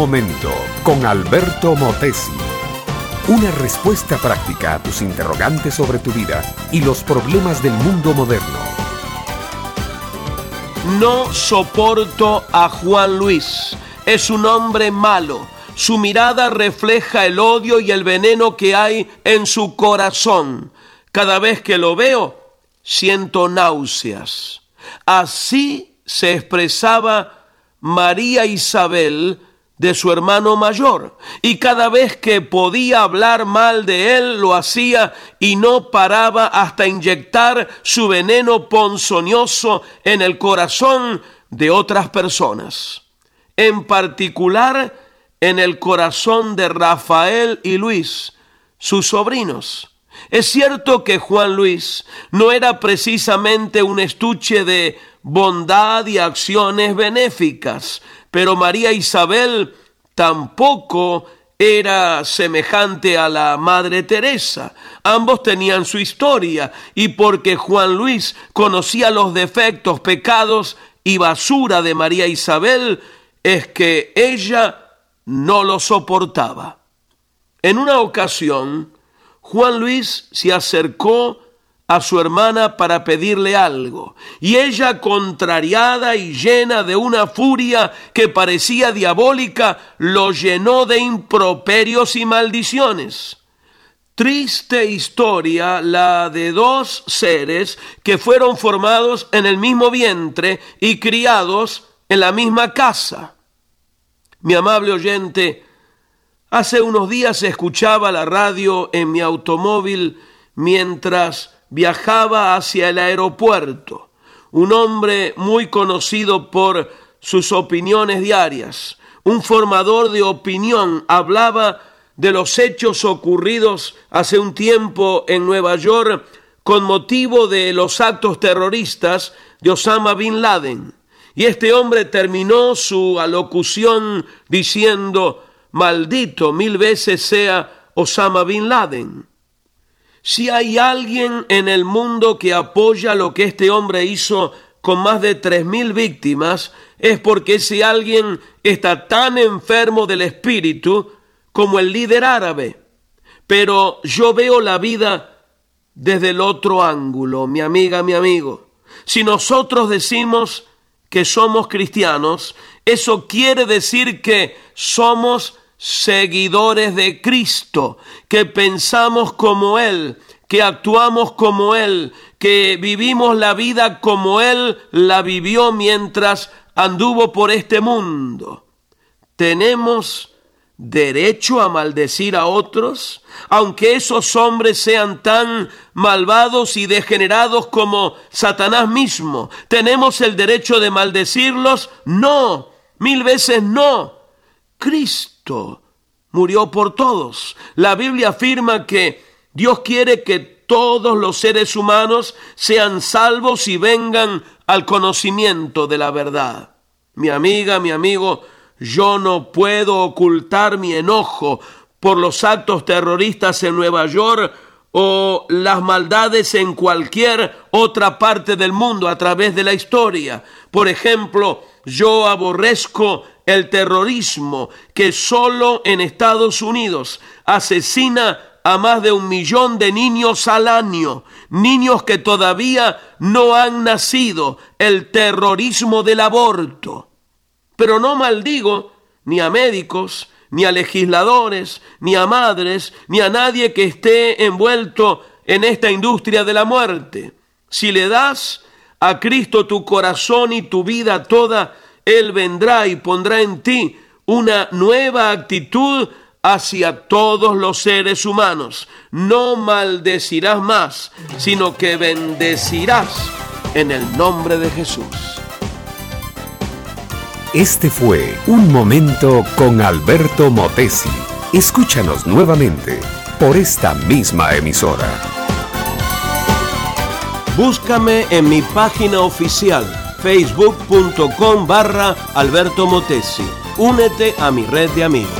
momento con Alberto Motesi. Una respuesta práctica a tus interrogantes sobre tu vida y los problemas del mundo moderno. No soporto a Juan Luis. Es un hombre malo. Su mirada refleja el odio y el veneno que hay en su corazón. Cada vez que lo veo, siento náuseas. Así se expresaba María Isabel de su hermano mayor, y cada vez que podía hablar mal de él lo hacía y no paraba hasta inyectar su veneno ponzoñoso en el corazón de otras personas, en particular en el corazón de Rafael y Luis, sus sobrinos. Es cierto que Juan Luis no era precisamente un estuche de bondad y acciones benéficas, pero María Isabel tampoco era semejante a la Madre Teresa. Ambos tenían su historia y porque Juan Luis conocía los defectos, pecados y basura de María Isabel, es que ella no lo soportaba. En una ocasión, Juan Luis se acercó a su hermana para pedirle algo, y ella, contrariada y llena de una furia que parecía diabólica, lo llenó de improperios y maldiciones. Triste historia la de dos seres que fueron formados en el mismo vientre y criados en la misma casa. Mi amable oyente, hace unos días escuchaba la radio en mi automóvil mientras viajaba hacia el aeropuerto, un hombre muy conocido por sus opiniones diarias, un formador de opinión, hablaba de los hechos ocurridos hace un tiempo en Nueva York con motivo de los actos terroristas de Osama Bin Laden. Y este hombre terminó su alocución diciendo, maldito mil veces sea Osama Bin Laden. Si hay alguien en el mundo que apoya lo que este hombre hizo con más de tres mil víctimas, es porque ese alguien está tan enfermo del espíritu como el líder árabe. Pero yo veo la vida desde el otro ángulo, mi amiga, mi amigo. Si nosotros decimos que somos cristianos, eso quiere decir que somos seguidores de Cristo, que pensamos como Él, que actuamos como Él, que vivimos la vida como Él la vivió mientras anduvo por este mundo. Tenemos derecho a maldecir a otros, aunque esos hombres sean tan malvados y degenerados como Satanás mismo. ¿Tenemos el derecho de maldecirlos? No, mil veces no. Murió por todos. La Biblia afirma que Dios quiere que todos los seres humanos sean salvos y vengan al conocimiento de la verdad. Mi amiga, mi amigo, yo no puedo ocultar mi enojo por los actos terroristas en Nueva York o las maldades en cualquier otra parte del mundo a través de la historia. Por ejemplo, yo aborrezco el terrorismo que solo en Estados Unidos asesina a más de un millón de niños al año, niños que todavía no han nacido, el terrorismo del aborto. Pero no maldigo ni a médicos, ni a legisladores, ni a madres, ni a nadie que esté envuelto en esta industria de la muerte. Si le das a Cristo tu corazón y tu vida toda, Él vendrá y pondrá en ti una nueva actitud hacia todos los seres humanos. No maldecirás más, sino que bendecirás en el nombre de Jesús. Este fue Un Momento con Alberto Motesi. Escúchanos nuevamente por esta misma emisora. Búscame en mi página oficial facebook.com barra Alberto Motesi. Únete a mi red de amigos.